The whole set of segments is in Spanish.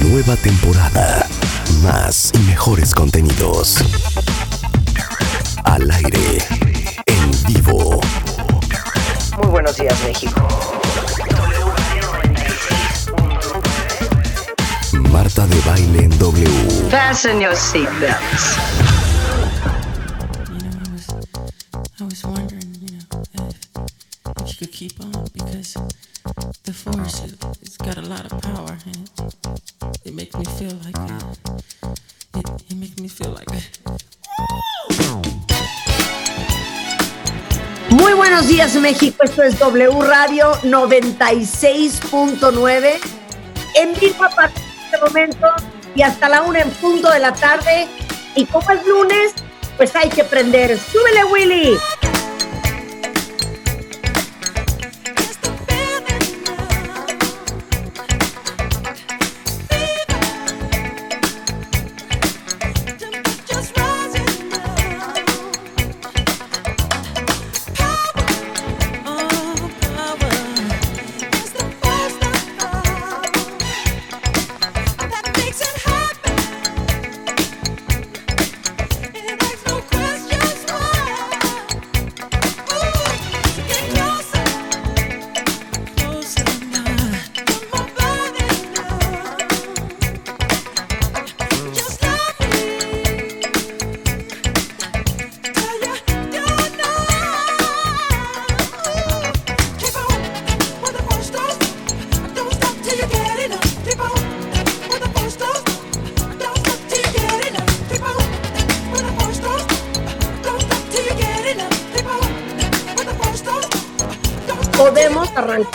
Nueva temporada. Más y mejores contenidos. Al aire. En vivo. Muy buenos días, México. Marta de baile en W. Fasten your seatbelts. You know, I was, I was wondering, you know, if, if you could keep on because the force it's got a lot of power México, esto es W Radio 96.9 en vivo a partir de este momento y hasta la una en punto de la tarde y como es lunes, pues hay que prender. ¡Súbele Willy!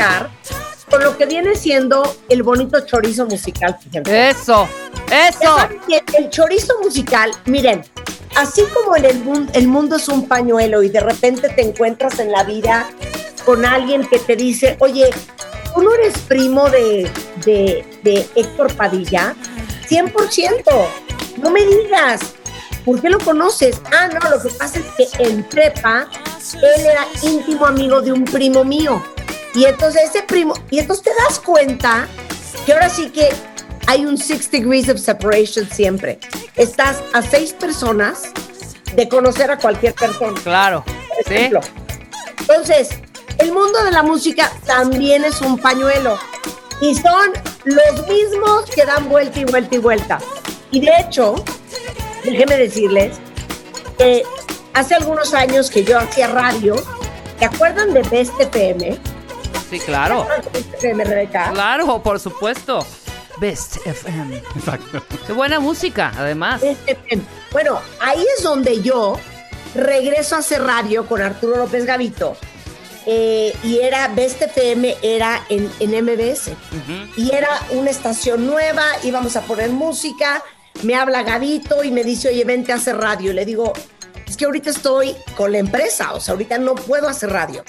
Arrancar con lo que viene siendo el bonito chorizo musical. fíjense. Eso, eso. El chorizo musical, miren, así como en el, mun- el mundo es un pañuelo y de repente te encuentras en la vida con alguien que te dice, oye, ¿tú no eres primo de, de, de Héctor Padilla? 100%, no me digas. ¿Por qué lo conoces? Ah, no, lo que pasa es que en prepa él era íntimo amigo de un primo mío. Y entonces ese primo, y entonces te das cuenta que ahora sí que hay un six degrees of separation siempre. Estás a seis personas de conocer a cualquier persona. Claro. Por Sí. ejemplo. Entonces, el mundo de la música también es un pañuelo. Y son los mismos que dan vuelta y vuelta y vuelta. Y de hecho, déjenme decirles que hace algunos años que yo hacía radio, ¿te acuerdan de Best FM? Sí, claro. Rebeca. Claro, por supuesto. Best FM. Exacto. Qué buena música, además. Bueno, ahí es donde yo regreso a hacer radio con Arturo López Gavito. eh, y era Best FM, era en, en MBS. Y era una estación nueva, íbamos a poner música, me habla Gavito y me dice, oye, vente a hacer radio. Y le digo, es que ahorita estoy con la empresa, o sea, ahorita no puedo hacer radio.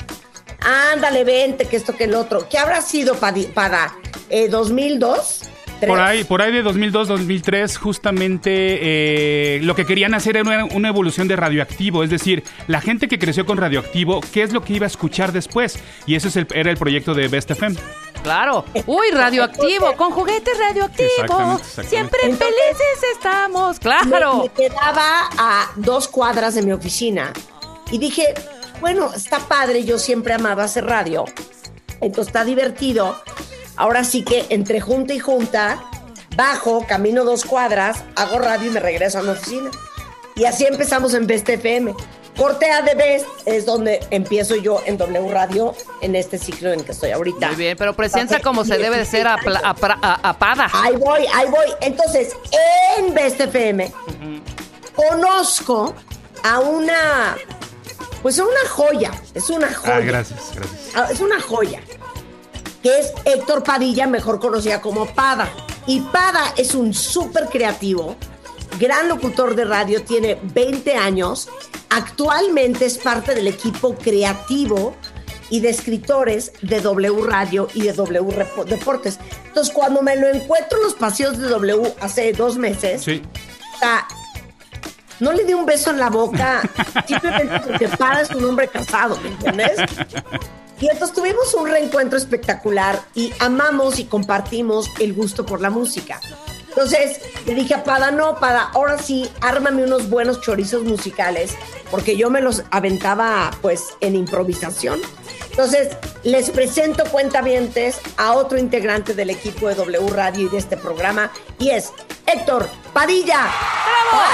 Ándale, vente, que esto, que el otro. ¿Qué habrá sido para, para eh, 2002? Por ahí, por ahí de 2002-2003, justamente eh, lo que querían hacer era una, una evolución de radioactivo, es decir, la gente que creció con radioactivo, ¿qué es lo que iba a escuchar después? Y ese es el- era el proyecto de Best FM. Claro. Uy, radioactivo, con juguetes radioactivos. Exactamente, exactamente. Siempre Entonces- felices estamos. Me, Claro. me quedaba a dos cuadras de mi oficina y dije, bueno, está padre, yo siempre amaba hacer radio, entonces está divertido. Ahora sí que entre junta y junta, bajo, camino dos cuadras, hago radio y me regreso a mi oficina. Y así empezamos en Best FM. Cortea de Best es donde empiezo yo en W Radio en este ciclo en el que estoy ahorita. Muy bien, pero presencia como se debe de ser apra- a- apada. Ahí voy, ahí voy. Entonces, en Best FM, conozco a una, pues a una joya, es una joya. Ah, gracias, gracias. Ah, Es una joya, que es Héctor Padilla, mejor conocida como Pada. Y Pada es un súper creativo, gran locutor de radio, tiene 20 años, actualmente es parte del equipo creativo y de escritores de W Radio y de W Deportes. Entonces, cuando me lo encuentro en los paseos de W hace dos meses, Sí. sea, no le di un beso en la boca, simplemente porque para es un hombre casado, ¿me entiendes? Y entonces tuvimos un reencuentro espectacular y amamos y compartimos el gusto por la música. Entonces le dije a Pada, no, Pada, ahora sí, ármame unos buenos chorizos musicales, porque yo me los aventaba pues en improvisación. Entonces les presento cuentavientes a otro integrante del equipo de W Radio y de este programa, y es Héctor Padilla.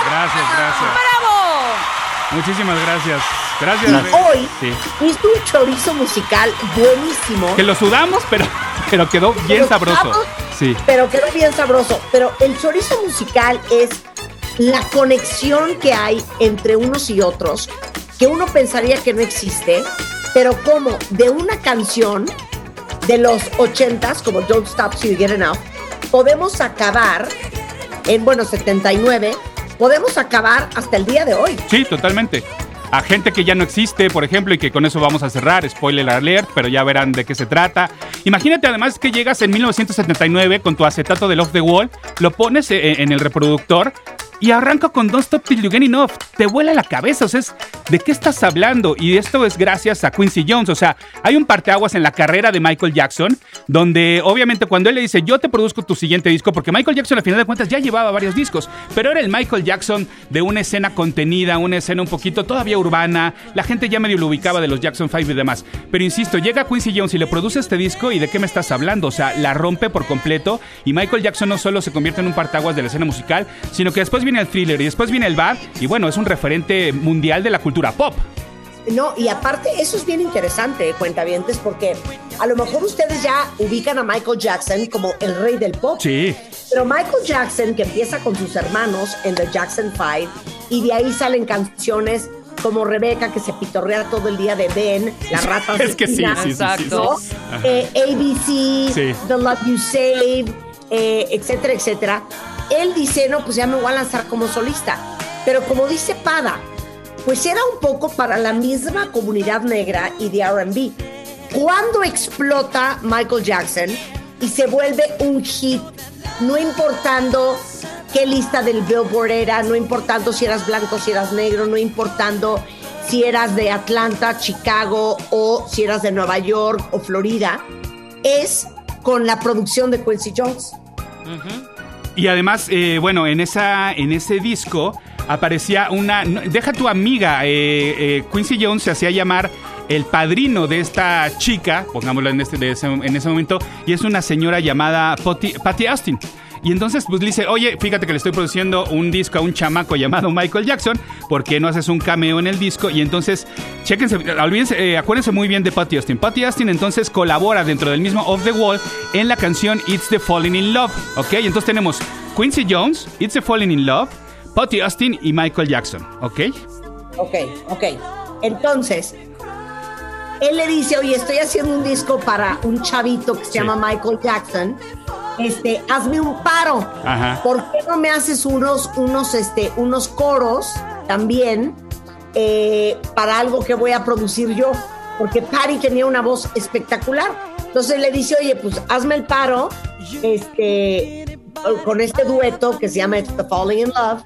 Gracias, gracias. ¡Bravo! Muchísimas gracias. Gracias. Y hoy Sí. hizo un chorizo musical buenísimo. Que lo sudamos, pero, pero quedó bien Pero sabroso. Sí. Pero quedó bien sabroso. Pero el chorizo musical es la conexión que hay entre unos y otros, que uno pensaría que no existe, pero como de una canción de los ochentas, como Don't Stop Till You Get Enough, podemos acabar en, bueno, 79, podemos acabar hasta el día de hoy. Sí, totalmente. A gente que ya no existe, por ejemplo, y que con eso vamos a cerrar, spoiler alert, pero ya verán de qué se trata. Imagínate además que llegas en 1979 con tu acetato de Love the Wall, lo pones e- en el reproductor y arranca con Don't Stop Till You Get Enough. Te vuela la cabeza, o sea, ¿de qué estás hablando? Y esto es gracias a Quincy Jones, o sea, hay un parteaguas en la carrera de Michael Jackson, donde obviamente cuando él le dice, yo te produzco tu siguiente disco, porque Michael Jackson al final de cuentas ya llevaba varios discos, pero era el Michael Jackson de una escena contenida, una escena un poquito todavía urbana, la gente ya medio lo ubicaba de los Jackson 5 y demás. Pero insisto, llega Quincy Jones y le produce este disco y de qué me estás hablando, o sea, la rompe por completo y Michael Jackson no solo se convierte en un partaguas de la escena musical, sino que después viene el thriller y después viene el bar y bueno, es un referente mundial de la cultura pop. No, y aparte, eso es bien interesante, cuentavientes, porque a lo mejor ustedes ya ubican a Michael Jackson como el rey del pop. Sí. Pero Michael Jackson, que empieza con sus hermanos en The Jackson Five, y de ahí salen canciones como Rebeca, que se pitorrea todo el día de Ben, la rata Es que sí, sí, sí, sí, Exacto. sí. ¿no? Ajá. Eh, ABC, Sí. The Love You Save, eh, etcétera, etcétera. Él dice, no, pues ya me voy a lanzar como solista. Pero como dice Pada, pues era un poco para la misma comunidad negra y de RB. ¿Cuándo explota Michael Jackson y se vuelve un hit? No importando qué lista del Billboard era, no importando si eras blanco, si eras negro, no importando si eras de Atlanta, Chicago o si eras de Nueva York o Florida, es con la producción de Quincy Jones. Y además, eh, bueno, en, esa, en ese disco aparecía una... deja tu amiga, eh, eh, Quincy Jones se hacía llamar el padrino de esta chica, pongámoslo en, este, ese, en ese momento, y es una señora llamada Patty, Patty Austin. Y entonces pues le dice, oye, fíjate que le estoy produciendo un disco a un chamaco llamado Michael Jackson, ¿por qué no haces un cameo en el disco? Y entonces, chéquense, olvídense, eh, acuérdense muy bien de Patty Austin. Patty Austin entonces colabora dentro del mismo Off the Wall en la canción It's the Falling in Love, ¿ok? Entonces tenemos Quincy Jones, It's the Falling in Love, Patty Austin y Michael Jackson, ¿ok? Ok, ok. Entonces, él le dice, oye, estoy haciendo un disco para un chavito que se Sí. llama Michael Jackson. Este, hazme un paro. Ajá. ¿Por qué no me haces unos, unos, este, unos coros también eh, para algo que voy a producir yo? Porque Patty tenía una voz espectacular. Entonces le dice, oye, pues hazme el paro, este, con este dueto que se llama the Falling in Love.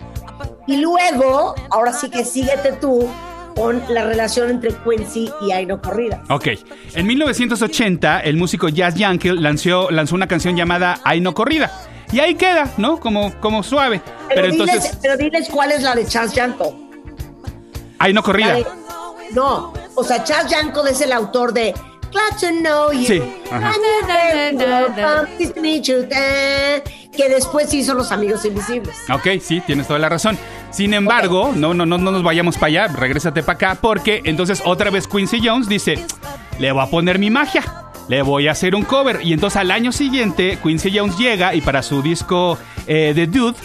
Y luego, ahora sí que síguete tú con la relación entre Quincy y Aino Corrida. Ok. En 1980, el músico Jazz Yankee lanzó, lanzó una canción llamada Ay no corrida. Y ahí queda, ¿no? Como, como suave. Pero, Pero, diles, entonces, pero diles cuál es la de Chas Yanko. Ay no La corrida. de- no, o sea, Chas Yanko es el autor de Glad to know you. Sí, ajá. Que después hizo Los Amigos Invisibles. Ok, sí, tienes toda la razón. Sin embargo, no, no, no, no nos vayamos para allá, regrésate para acá, porque entonces otra vez Quincy Jones dice, le voy a poner mi magia, le voy a hacer un cover. Y entonces al año siguiente, Quincy Jones llega y para su disco eh, The Dude,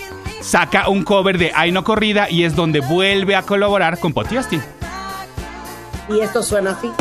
saca un cover de Ay no corrida y es donde vuelve a colaborar con Potty Austin. Y esto suena así.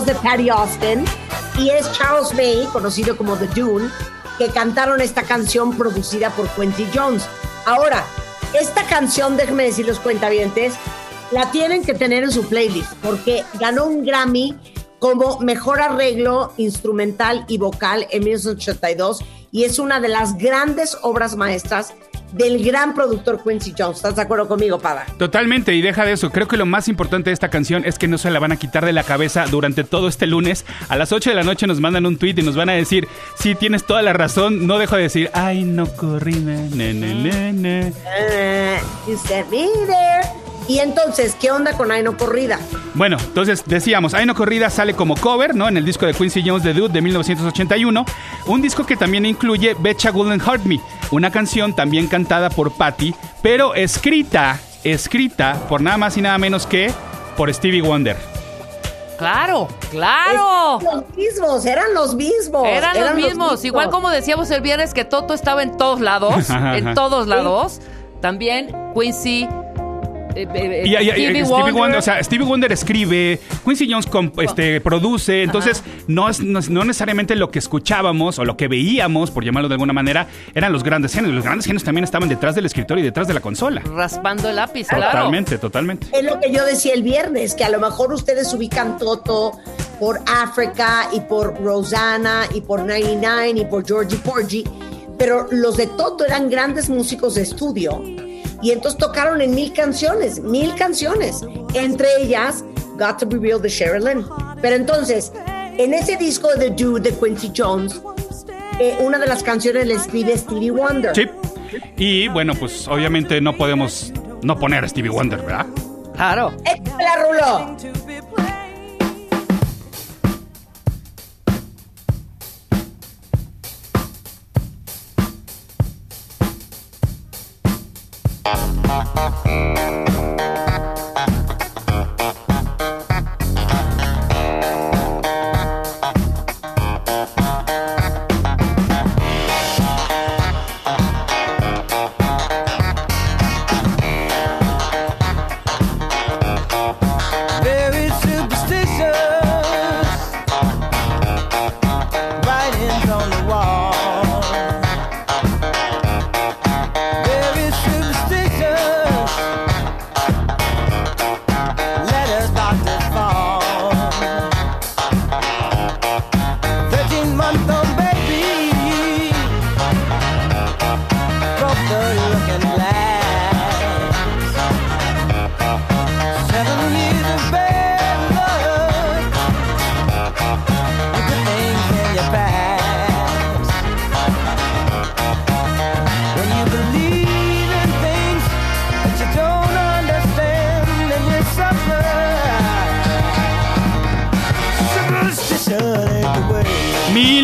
Voz de Patty Austin y es Charles May, conocido como The Dune, que cantaron esta canción producida por Quincy Jones. Ahora, esta canción, déjenme decirles cuentavientes, la tienen que tener en su playlist porque ganó un Grammy como mejor arreglo instrumental y vocal en 1982 y es una de las grandes obras maestras del gran productor Quincy Jones. ¿Estás de acuerdo conmigo, Pada? Totalmente, y deja de eso. Creo que lo más importante de esta canción es que no se la van a quitar de la cabeza durante todo este lunes. A las 8 de la noche nos mandan un tweet y nos van a decir: Sí, tienes toda la razón. No dejo de decir: Ay, no corrí, ne, ne, ne, ne, ne". Eh, you said me there. Y entonces, ¿qué onda con Aino Corrida? Bueno, entonces decíamos, Ay no Corrida sale como cover, ¿no? En el disco de Quincy Jones The Dude de 1981. Un disco que también incluye Betcha Wouldn't Hurt Me, una canción también cantada por Patty, pero escrita, escrita por nada más y nada menos que por Stevie Wonder. Claro, claro. Es- los mismos, eran los mismos. Eran los mismos. Igual como decíamos el viernes que Toto estaba en todos lados, en todos lados. También Quincy, eh, eh, Y, y- Stevie Stevie Wonder. Wonder. o sea, Stevie Wonder escribe, Quincy Jones comp- este, produce, entonces no, es, no, es- no necesariamente lo que escuchábamos o lo que veíamos, por llamarlo de alguna manera, eran los grandes genios. Los grandes genios también estaban detrás del escritorio y detrás de la consola. raspando el lápiz, claro. Totalmente, totalmente. Es lo que yo decía el viernes, que a lo mejor ustedes ubican Toto por África y por Rosanna y por 99 y por Georgie Porgy, pero los de Toto eran grandes músicos de estudio y entonces tocaron en mil canciones, mil canciones, entre ellas Got to Be Real de Sheryl Lynn. Pero entonces, en ese disco de The Dude de Quincy Jones, eh, una de las canciones le escribe Stevie Wonder. Sí. Y bueno, pues obviamente no podemos no poner a Stevie Wonder, ¿verdad? Claro. ¡Échala, Rulo! Very Ha ha ha.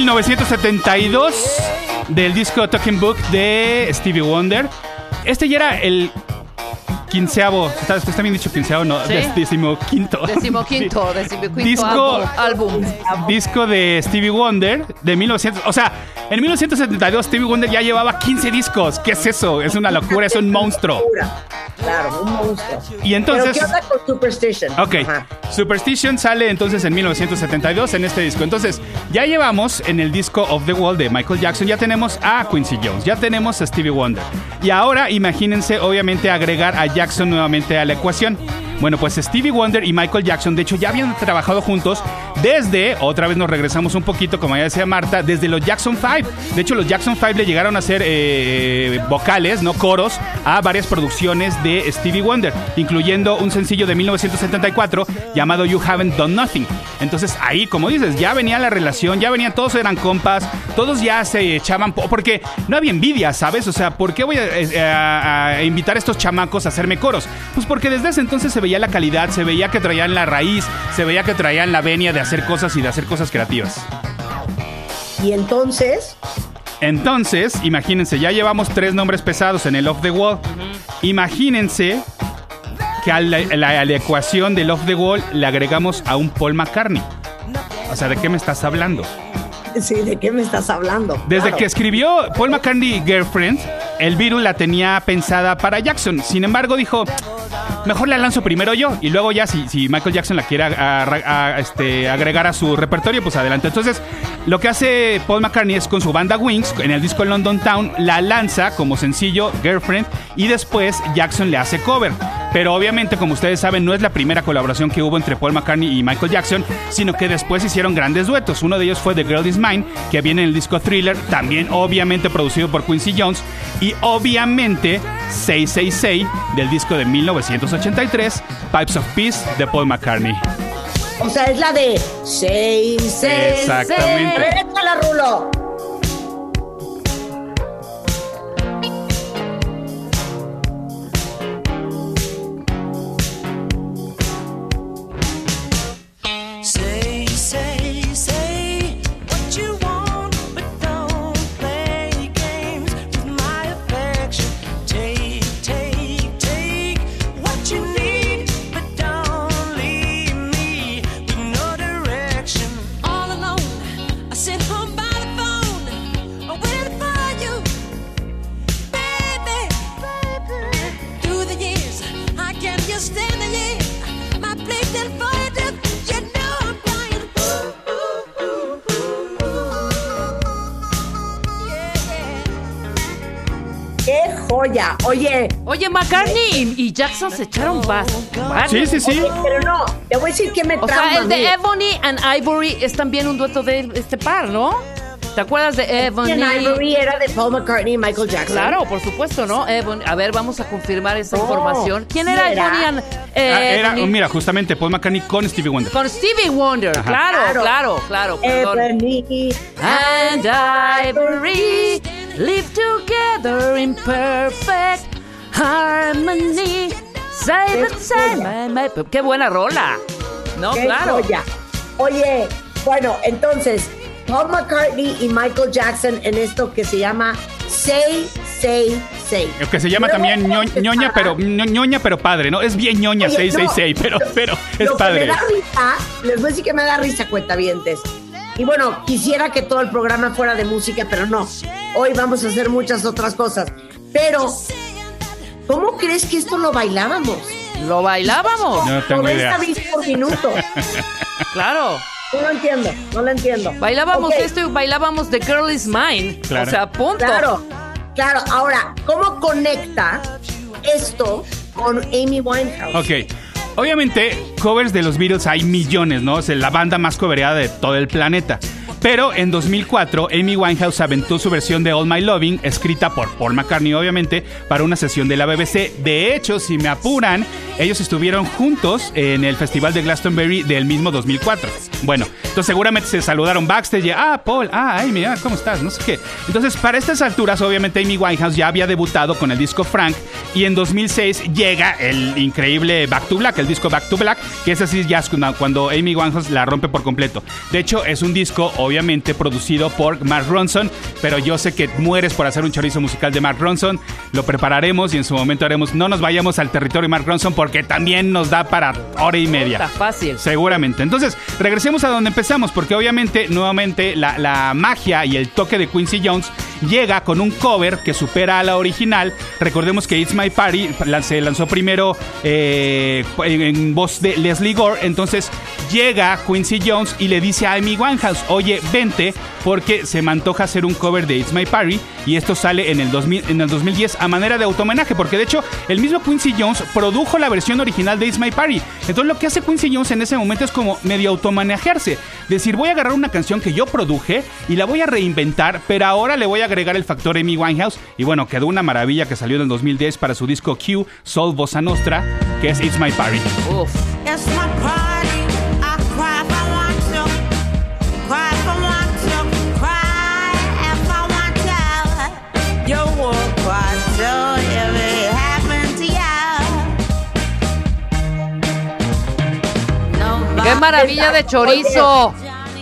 1972 del disco Talking Book de Stevie Wonder. Este ya era el quinceavo, está, está bien dicho quinceavo, no, Sí. Decimoquinto. Decimoquinto, decimoquinto Disco- álbum. disco de Stevie Wonder de 1900, o sea, en 1972 Stevie Wonder ya llevaba 15 discos. ¿Qué es eso? Es una locura, es un monstruo. Claro, un monstruo. Y entonces ¿Pero qué onda con Superstition? Ok, Ajá. Superstition sale entonces en 1972 en este disco. Entonces, ya llevamos en el disco Of the Wall de Michael Jackson, ya tenemos a Quincy Jones, ya tenemos a Stevie Wonder. Y ahora imagínense, obviamente, agregar a Jackson nuevamente a la ecuación. Bueno, pues Stevie Wonder y Michael Jackson, de hecho, ya habían trabajado juntos desde, otra vez nos regresamos un poquito, como ya decía Marta, desde los Jackson 5. De hecho, los Jackson 5 le llegaron a hacer eh, vocales, no coros, a varias producciones de Stevie Wonder, incluyendo un sencillo de 1974 llamado You Haven't Done Nothing. Entonces ahí, como dices, ya venía la relación, ya venían, todos eran compas, todos ya se echaban, po- porque no había envidia, ¿sabes? O sea, ¿por qué voy a, eh, a invitar a estos chamacos a hacerme coros? Pues porque desde ese entonces se veía la calidad, se veía que traían la raíz, se veía que traían la venia de hacer cosas y de hacer cosas creativas. Y entonces, Entonces, imagínense, ya llevamos tres nombres pesados en el Off the Wall. Imagínense que a la, a la- a la ecuación del Off the Wall le agregamos a un Paul McCartney. O sea, ¿de qué me estás hablando? sí, ¿de qué me estás hablando? Desde Claro. que escribió Paul McCartney Girlfriend, el virus la tenía pensada para Jackson. Sin embargo, dijo, mejor la lanzo primero yo. Y luego ya, si, si Michael Jackson la quiere este, agregar a su repertorio, pues adelante. Entonces, lo que hace Paul McCartney es con su banda Wings, en el disco London Town, la lanza como sencillo Girlfriend y después Jackson le hace cover. Pero obviamente, como ustedes saben, no es la primera colaboración que hubo entre Paul McCartney y Michael Jackson, sino que después hicieron grandes duetos. Uno de ellos fue The Girl Is Mine, que viene en el disco Thriller, también obviamente producido por Quincy Jones, y obviamente 666 del disco de 1983, Pipes of Peace de Paul McCartney. O sea, es la de seis, seis, Exactamente. A ver, échala, Rulo. Oye, Oye, McCartney y, y Jackson se echaron vas. Sí, sí, sí. oye, pero no, te voy a decir que me O sea, el de Ebony and Ivory es también un dueto de este par, ¿no? ¿Te acuerdas de Ebony? Ian Ivory era de Paul McCartney y Michael Jackson. Claro, por supuesto, ¿no? Ebony- a ver, vamos a confirmar esa No, información. ¿Quién ¿sí era era? Ebony and eh, Ah, era, Ebony? mira, justamente Paul McCartney con Stevie Wonder. Con Stevie Wonder, claro, Claro. claro, claro, perdón. Ebony. And Ivory live together in perfect harmony. Side by side, my, my- Qué buena rola. No, ¡Qué claro. joya! Oye, bueno, entonces, Paul McCartney y Michael Jackson en esto que se llama Say, Say, Say. Que se llama Luego también ño- ñoña, pero ño- ñoña, pero padre, ¿no? Es bien ñoña Oye, 666, no, pero, lo- pero es lo que padre. me da risa, les voy a decir que me da risa, cuentavientes. Y bueno, quisiera que todo el programa fuera de música, pero no. Hoy vamos a hacer muchas otras cosas. Pero, ¿cómo crees que esto lo bailábamos? Lo bailábamos. No tengo 90 idea. bits por minuto. Claro. No lo entiendo, no lo entiendo. Bailábamos esto y bailábamos The Girl Is Mine. Claro. O sea, punto. Claro, claro. Ahora, ¿cómo conecta esto con Amy Winehouse? Ok. Obviamente, covers de los Beatles hay millones, ¿no? Es la banda más coverada de todo el planeta. Pero en 2004, Amy Winehouse aventó su versión de All My Loving, escrita por Paul McCartney, obviamente, para una sesión de la BBC. De hecho, si me apuran, ellos estuvieron juntos en el Festival de Glastonbury del mismo 2004. Bueno, entonces seguramente se saludaron backstage. Ah, Paul, ah, Amy, ah, ¿cómo estás? No sé qué. Entonces, para estas alturas, obviamente, Amy Winehouse ya había debutado con el disco Frank y en 2006 llega el increíble Back to Black, el disco Back to Black, que es así ya cuando Amy Winehouse la rompe por completo. De hecho, es un disco obviamente producido por Mark Ronson, pero yo sé que mueres por hacer un chorizo musical de Mark Ronson, lo prepararemos y en su momento haremos, no nos vayamos al territorio de Mark Ronson porque también nos da para hora y media. Está fácil. Seguramente. Entonces, regresemos a donde empezamos, porque obviamente, nuevamente, la, la magia y el toque de Quincy Jones llega con un cover que supera a la original. Recordemos que It's My Party se lanzó primero eh, en, voz de Leslie Gore. Entonces llega Quincy Jones y le dice a Amy Winehouse, oye, vente porque se me antoja hacer un cover de It's My Party. Y esto sale en el, 2000, en el 2010 a manera de automenaje, porque de hecho el mismo Quincy Jones produjo la versión original de It's My Party. Entonces lo que hace Quincy Jones en ese momento es como medio automanejarse. Decir, voy a agarrar una canción que yo produje y la voy a reinventar, pero ahora le voy a agregar el factor Amy Winehouse. Y bueno, quedó una maravilla que salió en el 2010 para su disco Q, Soul Bossa Nostra, que es It's My Party. Uf. It's my party. Maravilla de chorizo!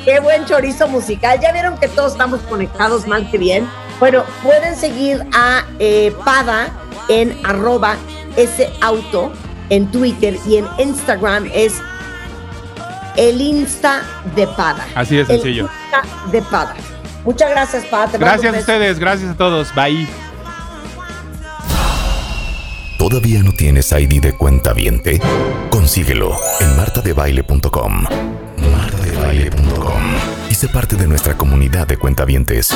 Qué buen chorizo musical. Ya vieron que todos estamos conectados mal que bien. Bueno, pueden seguir a eh, Pada en arroba ese auto en Twitter y en Instagram es el Insta de Pada. Así de El sencillo. Insta de Pada. Muchas gracias, Pada. Gracias a ustedes, gracias a todos. Bye. ¿Todavía no tienes ID de cuenta viente? Consíguelo en martadebaile.com. Martadebaile.com. Y sé parte de nuestra comunidad de cuentavientes.